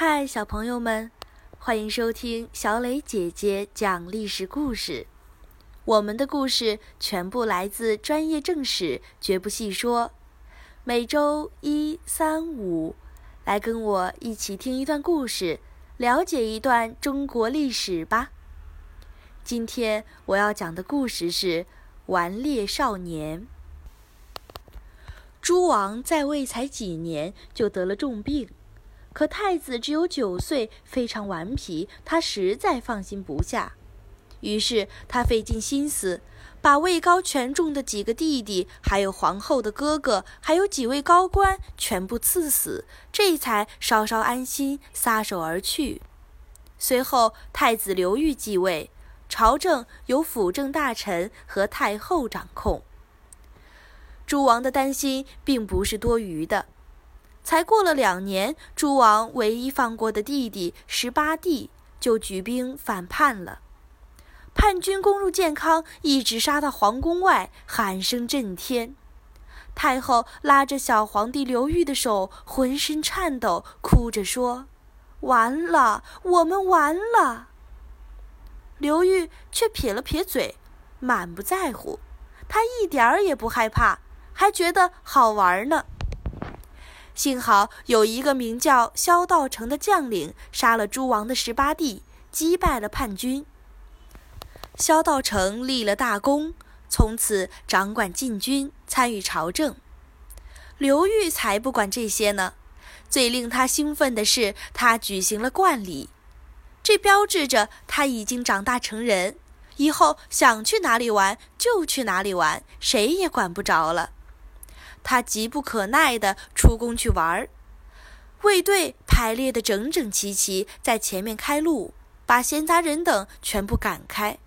嗨，小朋友们，欢迎收听小磊姐姐讲历史故事。我们的故事全部来自专业正史，绝不细说。每周一、三、五，来跟我一起听一段故事，了解一段中国历史吧。今天我要讲的故事是顽劣少年。诸王在位才几年，就得了重病。可太子只有九岁，非常顽皮，他实在放心不下。于是他费尽心思，把位高权重的几个弟弟，还有皇后的哥哥，还有几位高官全部赐死，这才稍稍安心，撒手而去。随后，太子刘裕继位，朝政由辅政大臣和太后掌控。诸王的担心并不是多余的。才过了两年，诸王唯一放过的弟弟十八弟就举兵反叛了。叛军攻入建康，一直杀到皇宫外，喊声震天。太后拉着小皇帝刘裕的手，浑身颤抖，哭着说：“完了，我们完了。”刘裕却撇了撇嘴，满不在乎。他一点儿也不害怕，还觉得好玩呢。幸好有一个名叫萧道成的将领杀了诸王的十八弟，击败了叛军。萧道成立了大功，从此掌管禁军，参与朝政。刘裕才不管这些呢，最令他兴奋的是，他举行了冠礼，这标志着他已经长大成人，以后想去哪里玩就去哪里玩，谁也管不着了。他急不可耐地出宫去玩儿，卫队排列得整整齐齐，在前面开路，把闲杂人等全部赶开。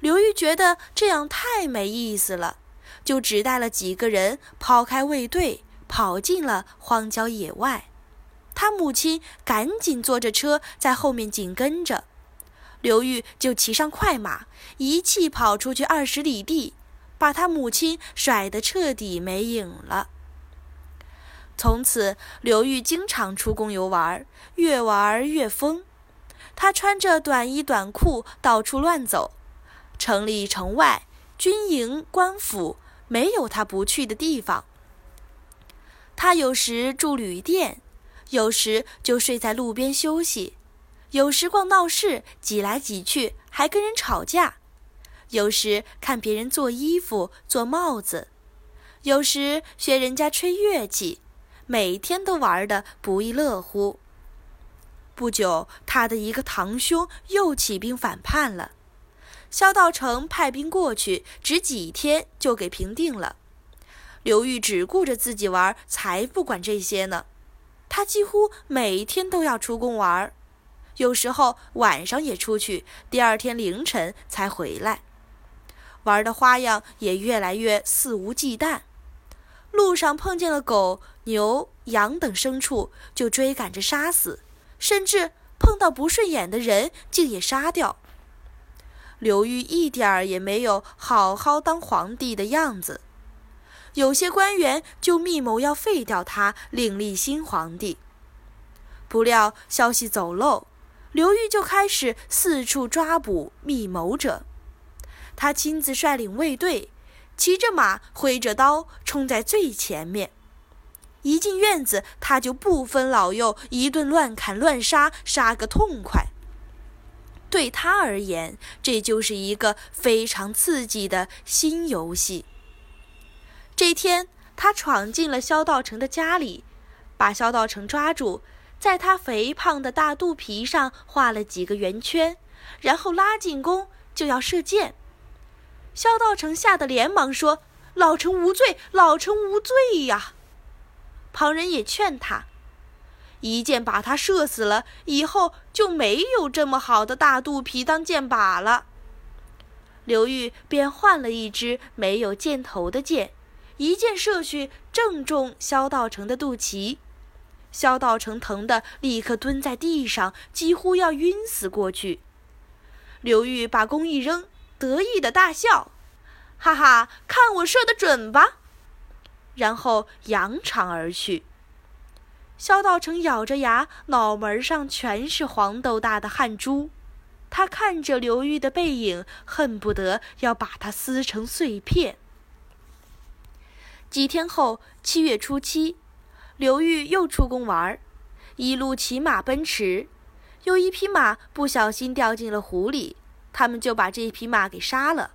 刘裕觉得这样太没意思了，就只带了几个人，抛开卫队，跑进了荒郊野外。他母亲赶紧坐着车在后面紧跟着，刘裕就骑上快马，一气跑出去二十里地。把他母亲甩得彻底没影了。从此，刘裕经常出宫游玩，越玩越疯。他穿着短衣短裤到处乱走，城里城外、军营官府，没有他不去的地方。他有时住旅店，有时就睡在路边休息，有时逛闹市，挤来挤去，还跟人吵架。有时看别人做衣服、做帽子，有时学人家吹乐器，每天都玩的不亦乐乎。不久，他的一个堂兄又起兵反叛了，萧道成派兵过去，只几天就给平定了。刘裕只顾着自己玩，才不管这些呢。他几乎每天都要出宫玩，有时候晚上也出去，第二天凌晨才回来。玩的花样也越来越肆无忌惮，路上碰见了狗、牛、羊等牲畜，就追赶着杀死，甚至碰到不顺眼的人，竟也杀掉。刘裕一点儿也没有好好当皇帝的样子，有些官员就密谋要废掉他，另立新皇帝。不料消息走漏，刘裕就开始四处抓捕密谋者。他亲自率领卫队，骑着马，挥着刀，冲在最前面。一进院子，他就不分老幼，一顿乱砍乱杀，杀个痛快。对他而言，这就是一个非常刺激的新游戏。这天，他闯进了萧道成的家里，把萧道成抓住，在他肥胖的大肚皮上画了几个圆圈，然后拉进弓，就要射箭。萧道成吓得连忙说：“老臣无罪，老臣无罪呀！”旁人也劝他，一箭把他射死了，以后就没有这么好的大肚皮当箭靶了。刘裕便换了一支没有箭头的箭，一箭射去，正中萧道成的肚脐。萧道成疼得立刻蹲在地上，几乎要晕死过去。刘裕把弓一扔。得意的大笑，哈哈！看我射得准吧！然后扬长而去。萧道成咬着牙，脑门上全是黄豆大的汗珠。他看着刘玉的背影，恨不得要把它撕成碎片。几天后，七月初七，刘玉又出宫玩，一路骑马奔驰。有一匹马不小心掉进了湖里，他们就把这匹马给杀了。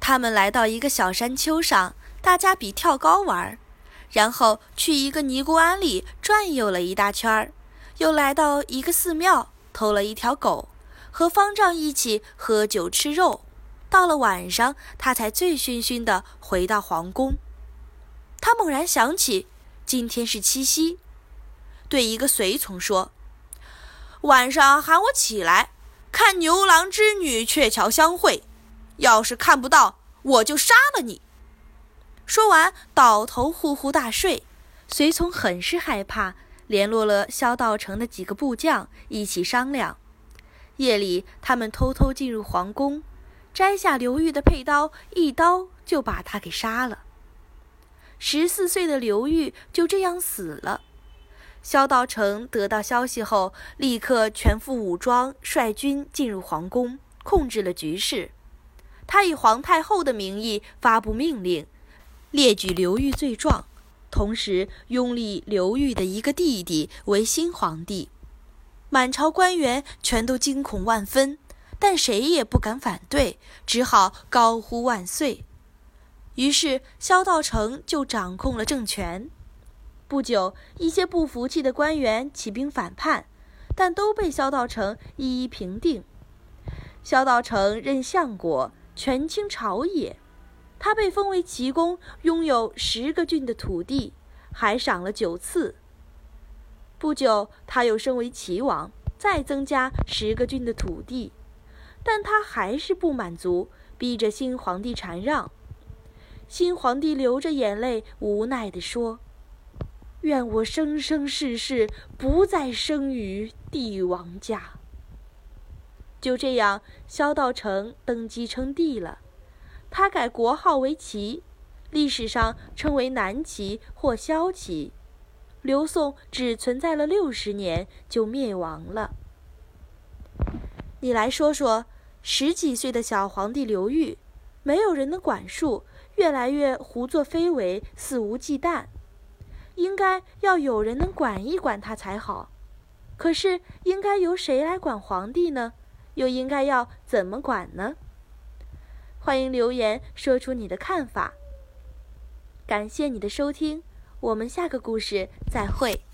他们来到一个小山丘上，大家比跳高玩。然后去一个尼姑庵里转悠了一大圈儿，又来到一个寺庙偷了一条狗，和方丈一起喝酒吃肉。到了晚上，他才醉醺醺地回到皇宫。他猛然想起今天是七夕，对一个随从说：“晚上喊我起来看牛郎织女鹊桥相会，要是看不到，我就杀了你。”说完，倒头呼呼大睡。随从很是害怕，联络了萧道成的几个部将，一起商量。夜里，他们偷偷进入皇宫，摘下刘玉的佩刀，一刀就把他给杀了。十四岁的刘玉就这样死了。萧道成得到消息后，立刻全副武装，率军进入皇宫，控制了局势。他以皇太后的名义发布命令。列举刘裕罪状，同时拥立刘裕的一个弟弟为新皇帝。满朝官员全都惊恐万分，但谁也不敢反对，只好高呼万岁。于是萧道成就掌控了政权。不久，一些不服气的官员起兵反叛，但都被萧道成一一平定。萧道成任相国，权倾朝野。他被封为齐公，拥有十个郡的土地，还赏了九次。不久，他又升为齐王，再增加十个郡的土地，但他还是不满足，逼着新皇帝禅让。新皇帝流着眼泪，无奈地说：“愿我生生世世不再生于帝王家。”就这样，萧道成登基称帝了。他改国号为齐，历史上称为南齐或萧齐。刘宋只存在了六十年就灭亡了。你来说说，十几岁的小皇帝刘裕，没有人能管束，越来越胡作非为，肆无忌惮。应该要有人能管一管他才好。可是，应该由谁来管皇帝呢？又应该要怎么管呢？欢迎留言说出你的看法。感谢你的收听，我们下个故事再会。